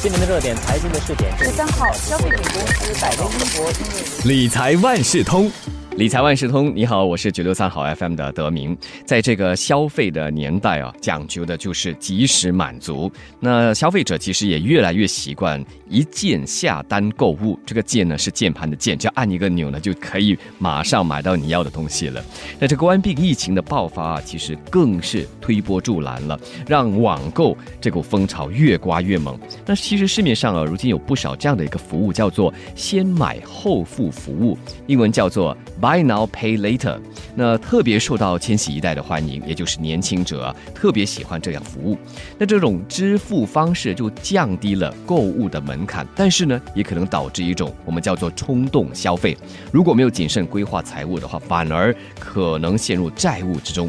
今年的热点财经的试点，十三号，消费品公司百威英博因为理财万事通。理财万事通，你好，我是九六三好 FM 的德明。在这个消费的年代啊，讲究的就是及时满足。那消费者其实也越来越习惯一键下单购物。这个键呢是键盘的键，只要按一个钮呢，就可以马上买到你要的东西了。那这关闭疫情的爆发啊，其实更是推波助澜了，让网购这股风潮越刮越猛。那其实市面上啊，如今有不少这样的一个服务，叫做先买后付服务，英文叫做 Now Pay Later。那特别受到千禧一代的欢迎，也就是年轻者，特别喜欢这样服务。那这种支付方式就降低了购物的门槛，但是呢，也可能导致一种我们叫做冲动消费。如果没有谨慎规划财务的话，反而可能陷入债务之中。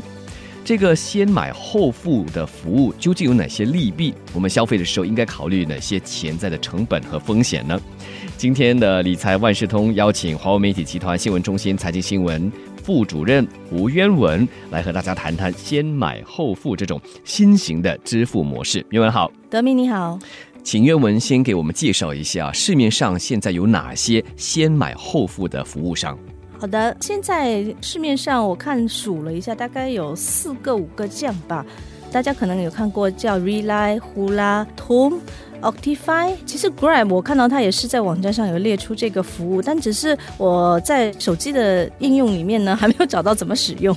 这个先买后付的服务究竟有哪些利弊？我们消费的时候应该考虑哪些潜在的成本和风险呢？今天的理财万事通邀请华为媒体集团新闻中心财经新闻副主任吴渊文来和大家谈谈先买后付这种新型的支付模式。渊文好，德明你好，请渊文先给我们介绍一下市面上现在有哪些先买后付的服务商。好的，现在市面上我看数了一下，大概有四个五个这样吧。大家可能有看过叫 Rely、Hula、Tom、Octify。其实 Grab 我看到它也是在网站上有列出这个服务，但只是我在手机的应用里面呢还没有找到怎么使用。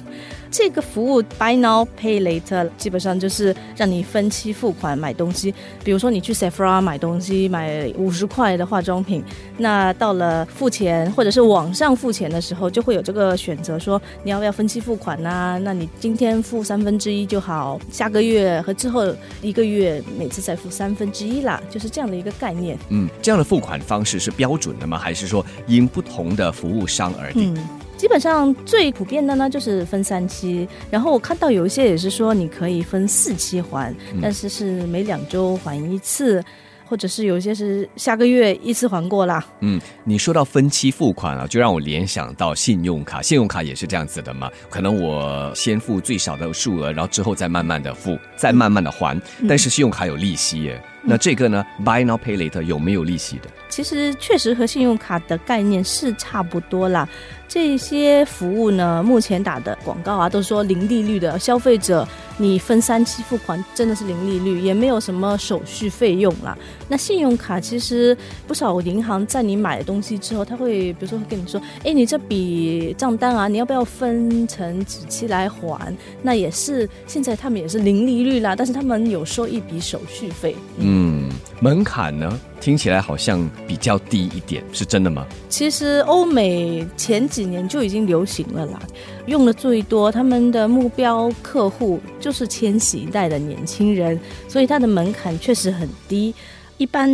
这个服务 Buy Now Pay Later 基本上就是让你分期付款买东西，比如说你去 Sephora 买东西，买五十块的化妆品，那到了付钱或者是网上付钱的时候，就会有这个选择，说你要不要分期付款呐、那你今天付三分之一就好，下个月和之后一个月每次再付三分之一啦，就是这样的一个概念。嗯，这样的付款方式是标准的吗？还是说因不同的服务商而定？嗯，基本上最普遍的呢就是分三期，然后我看到有一些也是说你可以分四期还，但是是每两周还一次，或者是有一些是下个月一次还过啦。嗯，你说到分期付款啊，就让我联想到信用卡，信用卡也是这样子的嘛。可能我先付最少的数额，然后之后再慢慢的付，再慢慢的还。但是信用卡有利息耶，那这个呢，Buy Now Pay Later 有没有利息的？其实确实和信用卡的概念是差不多啦。这些服务呢，目前打的广告啊，都说零利率的，消费者你分三期付款真的是零利率，也没有什么手续费用啦。那信用卡其实不少银行在你买了东西之后，他会比如说会跟你说，哎，你这笔账单啊，你要不要分成几期来还？那也是现在他们也是零利率啦，但是他们有收一笔手续费。嗯，嗯门槛呢，听起来好像比较低一点，是真的吗？其实欧美前几年就已经流行了啦，用的最多，他们的目标客户就是千禧一代的年轻人，所以它的门槛确实很低，一般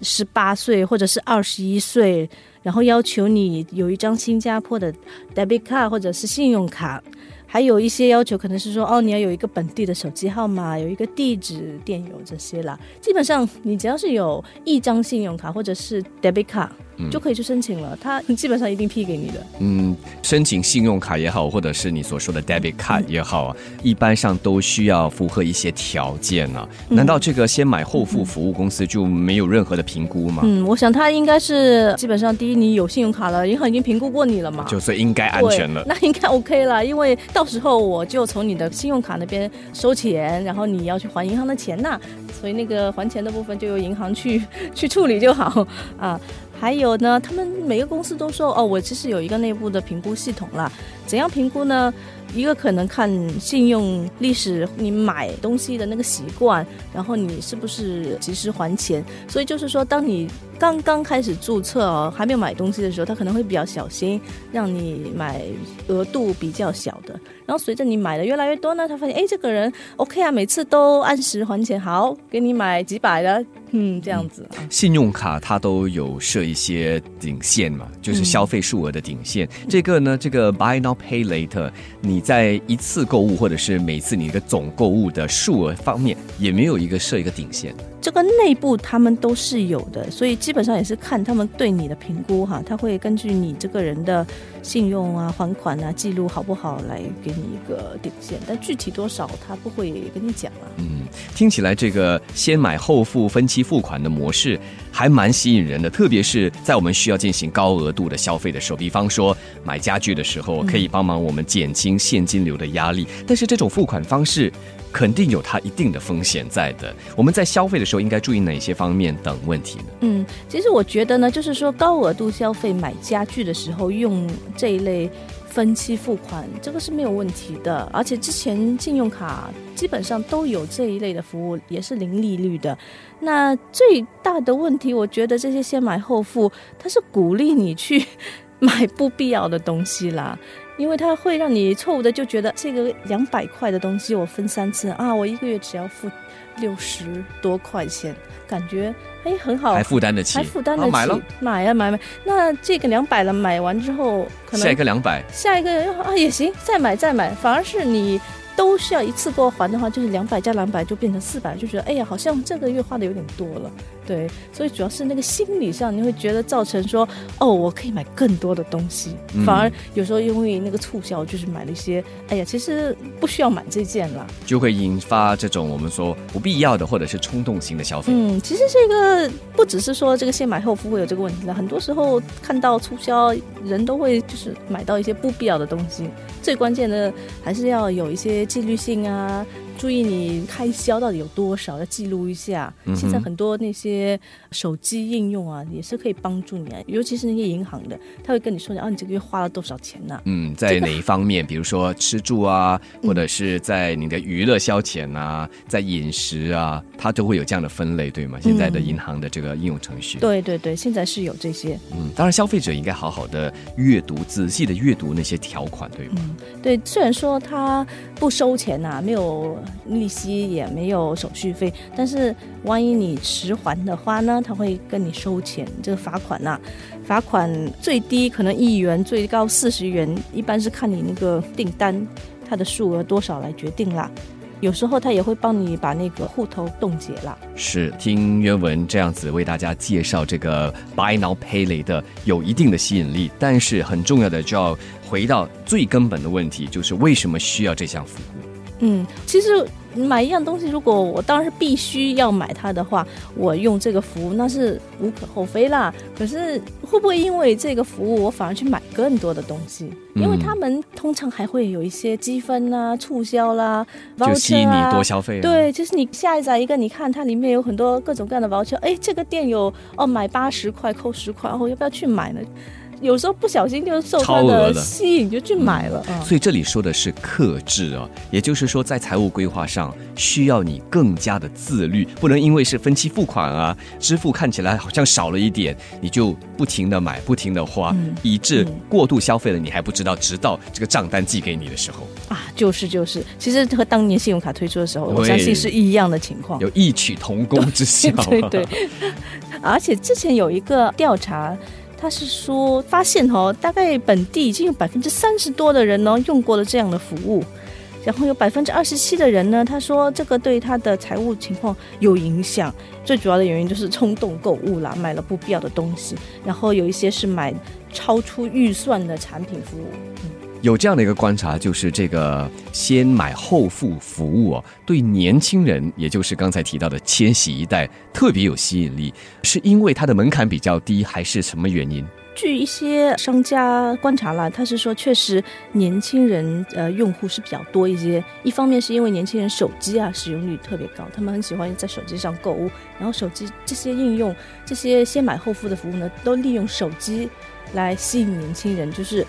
十八岁或者是二十一岁，然后要求你有一张新加坡的 debit card 或者是信用卡。还有一些要求，可能是说哦，你要有一个本地的手机号码，有一个地址、电邮这些啦。基本上，你只要是有一张信用卡或者是 debit 卡，就可以去申请了。他基本上一定批给你的。嗯，申请信用卡也好，或者是你所说的 debit card 也好啊，一般上都需要符合一些条件啊。难道这个先买后付服务公司就没有任何的评估吗？嗯，我想他应该是基本上第一，你有信用卡了，银行已经评估过你了嘛，就是应该安全了。那应该 OK 了，因为到时候我就从你的信用卡那边收钱，然后你要去还银行的钱呐，所以那个还钱的部分就由银行去去处理就好啊。还有呢，他们每个公司都说哦，我其实有一个内部的评估系统了。怎样评估呢？一个可能看信用历史，你买东西的那个习惯，然后你是不是及时还钱。所以就是说，当你刚刚开始注册哦，还没有买东西的时候，他可能会比较小心，让你买额度比较小的。然后随着你买的越来越多呢，他发现哎，这个人 OK 啊，每次都按时还钱，好，给你买几百的，嗯，这样子啊。信用卡它都有设一些顶线嘛，就是消费数额的顶线。这个呢，这个 Buy Now Pay Later，你在一次购物或者是每次你一个总购物的数额方面，也没有一个设一个顶线。这个内部他们都是有的，所以基本上也是看他们对你的评估哈，他会根据你这个人的信用啊、还款啊、记录好不好来给你一个底线，但具体多少他不会跟你讲啊。嗯，听起来这个先买后付分期付款的模式还蛮吸引人的，特别是在我们需要进行高额度的消费的时候，比方说买家具的时候，可以帮忙我们减轻现金流的压力。但是这种付款方式。肯定有它一定的风险在的。我们在消费的时候应该注意哪些方面等问题呢？嗯，其实我觉得呢，就是说高额度消费买家具的时候用这一类分期付款，这个是没有问题的。而且之前信用卡基本上都有这一类的服务，也是零利率的。那最大的问题，我觉得这些先买后付，它是鼓励你去 买不必要的东西啦。因为它会让你错误的就觉得这个两百块的东西我分三次啊，我一个月只要付六十多块钱，感觉哎很好，还负担得起，还负担得起，买了买啊买买。那这个两百了，买完之后可能下一个两百，下一个啊也行，再买再买，反而是你。都需要一次过还的话，就是两百加两百就变成四百，就觉得哎呀，好像这个月花的有点多了。对，所以主要是那个心理上，你会觉得造成说，哦，我可以买更多的东西，反而有时候因为那个促销，就是买了一些，哎呀，其实不需要买这件了，就会引发这种我们说不必要的或者是冲动型的消费。嗯，其实这个不只是说这个先买后付会有这个问题了，很多时候看到促销，人都会就是买到一些不必要的东西。最关键的还是要有一些纪律性啊。注意你开销到底有多少，要记录一下。现在很多那些手机应用啊，也是可以帮助你啊，尤其是那些银行的，他会跟你说啊，你这个月花了多少钱呢？嗯，在哪一方面？比如说吃住啊，或者是在你的娱乐消遣啊，在饮食啊，它都会有这样的分类，对吗？现在的银行的这个应用程序。对对对，现在是有这些。嗯，当然消费者应该好好的阅读，仔细的阅读那些条款，对吗？嗯，对。虽然说他不收钱呐，没有。利息也没有手续费，但是万一你迟还的话呢，他会跟你收钱，这个罚款呐，罚款最低可能一元，最高四十元，一般是看你那个订单它的数额多少来决定啦。有时候他也会帮你把那个户头冻结了。是，听原文这样子为大家介绍这个 Buy Now Pay Later 有一定的吸引力，但是很重要的就要回到最根本的问题，就是为什么需要这项服务？嗯，其实买一样东西，如果我当然是必须要买它的话，我用这个服务那是无可厚非啦。可是会不会因为这个服务，我反而去买更多的东西？因为他们通常还会有一些积分啊、促销啦，就吸引你多消费。对，就是你下载一个，你看它里面有很多各种各样的 voucher，哎，这个店有哦，买八十块扣十块，哦，要不要去买呢？有时候不小心就受它的吸引就去买了，所以这里说的是克制啊，也就是说在财务规划上需要你更加的自律，不能因为是分期付款啊，支付看起来好像少了一点，你就不停的买，不停的花，以致过度消费了，你还不知道，直到这个账单寄给你的时候。啊，就是就是，其实和当年信用卡推出的时候，我相信是一样的情况，有异曲同工之 效，对对，而且之前有一个调查。他是说，发现哦，大概本地已经有百分之三十多的人呢用过了这样的服务，然后有百分之二十七的人呢，他说这个对他的财务情况有影响。最主要的原因就是冲动购物啦，买了不必要的东西，然后有一些是买超出预算的产品服务。有这样的一个观察，就是这个先买后付服务哦，对年轻人，也就是刚才提到的千禧一代特别有吸引力，是因为它的门槛比较低，还是什么原因？据一些商家观察了，他是说，确实年轻人呃用户是比较多一些。一方面是因为年轻人手机啊使用率特别高，他们很喜欢在手机上购物，然后手机这些应用，这些先买后付的服务呢，都利用手机来吸引年轻人，就是。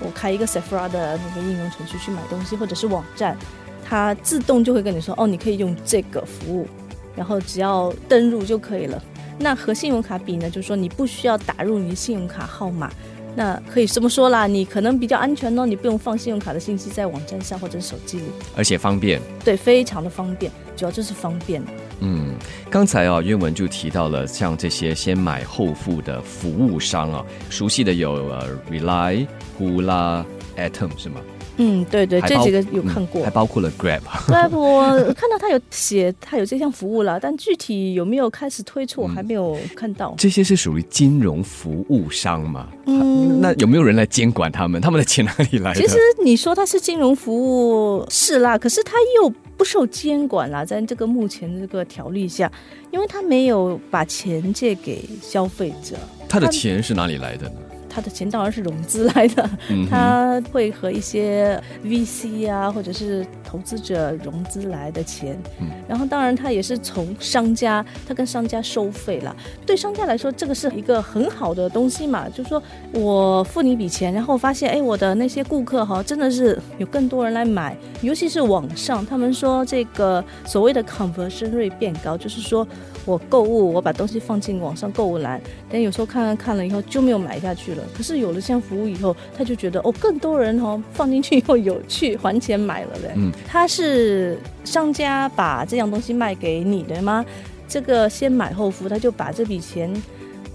我开一个 Sephora 的那个应用程序去买东西，或者是网站，它自动就会跟你说，哦，你可以用这个服务，然后只要登录就可以了。那和信用卡比呢，就是说你不需要打入你的信用卡号码。那可以这么说啦，你可能比较安全哦，你不用放信用卡的信息在网站上或者手机里，而且方便。对，非常的方便，主要就是方便。嗯，刚才啊，岳文就提到了像这些先买后付的服务商啊，熟悉的有呃 Rely、呼啦、Atom 是吗？嗯，对对，这几个有看过嗯还。包括了 Grab。Grab，我看到他有写他有这项服务了，但具体有没有开始推出，我还没有看到。这些是属于金融服务商吗？嗯那有没有人来监管他们？他们的钱哪里来的？其实你说他是金融服务是啦，可是他又不受监管啦，在这个目前这个条例下，因为他没有把钱借给消费者，他的钱是哪里来的呢？他的钱当然是融资来的，他会和一些 VC 啊，或者是投资者融资来的钱，嗯然后当然他也是从商家，他跟商家收费了。对商家来说，这个是一个很好的东西嘛，就是说我付你一笔钱，然后发现哎，我的那些顾客哈，真的是有更多人来买，尤其是网上，他们说这个所谓的 conversion rate 变高，就是说我购物，我把东西放进网上购物栏，但有时候看看看了以后就没有买下去了。可是有了这样服务以后，他就觉得哦，更多人哦放进去以后有去还钱买了嘞。嗯，他是商家把这样东西卖给你的吗？这个先买后付，他就把这笔钱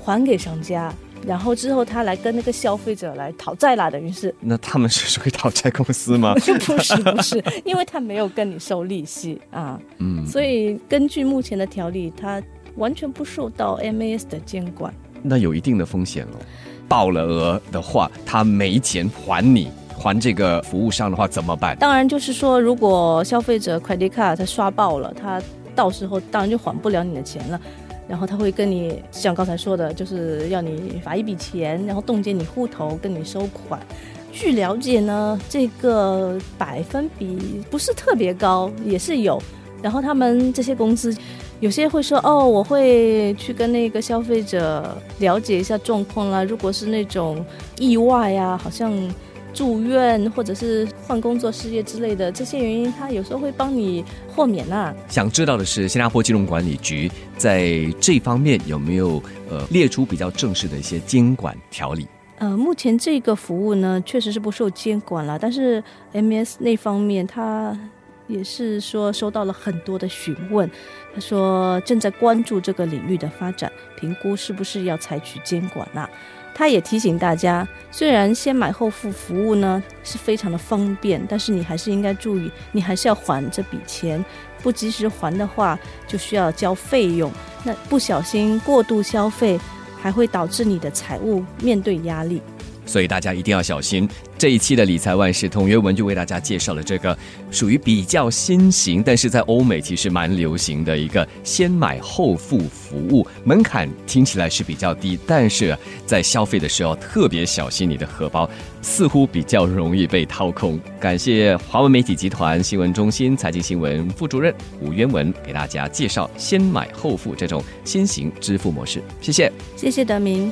还给商家，然后之后他来跟那个消费者来讨债啦，等于是。那他们是属于讨债公司吗？不是不是，因为他没有跟你收利息啊，嗯，所以根据目前的条例，他完全不受到 MAS 的监管。那有一定的风险了。爆了额的话，他没钱还你，还这个服务商的话怎么办？当然，就是说，如果消费者 credit card 他刷爆了，他到时候当然就还不了你的钱了。然后他会跟你像刚才说的，就是要你罚一笔钱，然后冻结你户头，跟你收款。据了解呢，这个百分比不是特别高，也是有。然后他们这些公司有些会说，哦，我会去跟那个消费者了解一下状况啦。如果是那种意外啊，好像住院或者是换工作、失业之类的这些原因，他有时候会帮你豁免啊。想知道的是，新加坡金融管理局在这方面有没有呃列出比较正式的一些监管条例？呃，目前这个服务呢，确实是不受监管了，但是 MS 那方面，他也是说收到了很多的询问，他说正在关注这个领域的发展，评估是不是要采取监管啦、他也提醒大家，虽然先买后付服务呢是非常的方便，但是你还是应该注意，你还是要还这笔钱，不及时还的话，就需要交费用。那不小心过度消费，还会导致你的财务面对压力。所以大家一定要小心。这一期的理财万事通，原文就为大家介绍了这个属于比较新型，但是在欧美其实蛮流行的一个先买后付服务，门槛听起来是比较低，但是在消费的时候特别小心你的荷包，似乎比较容易被掏空。感谢华文媒体集团新闻中心财经新闻副主任吴渊文给大家介绍先买后付这种新型支付模式，谢谢。谢谢德明。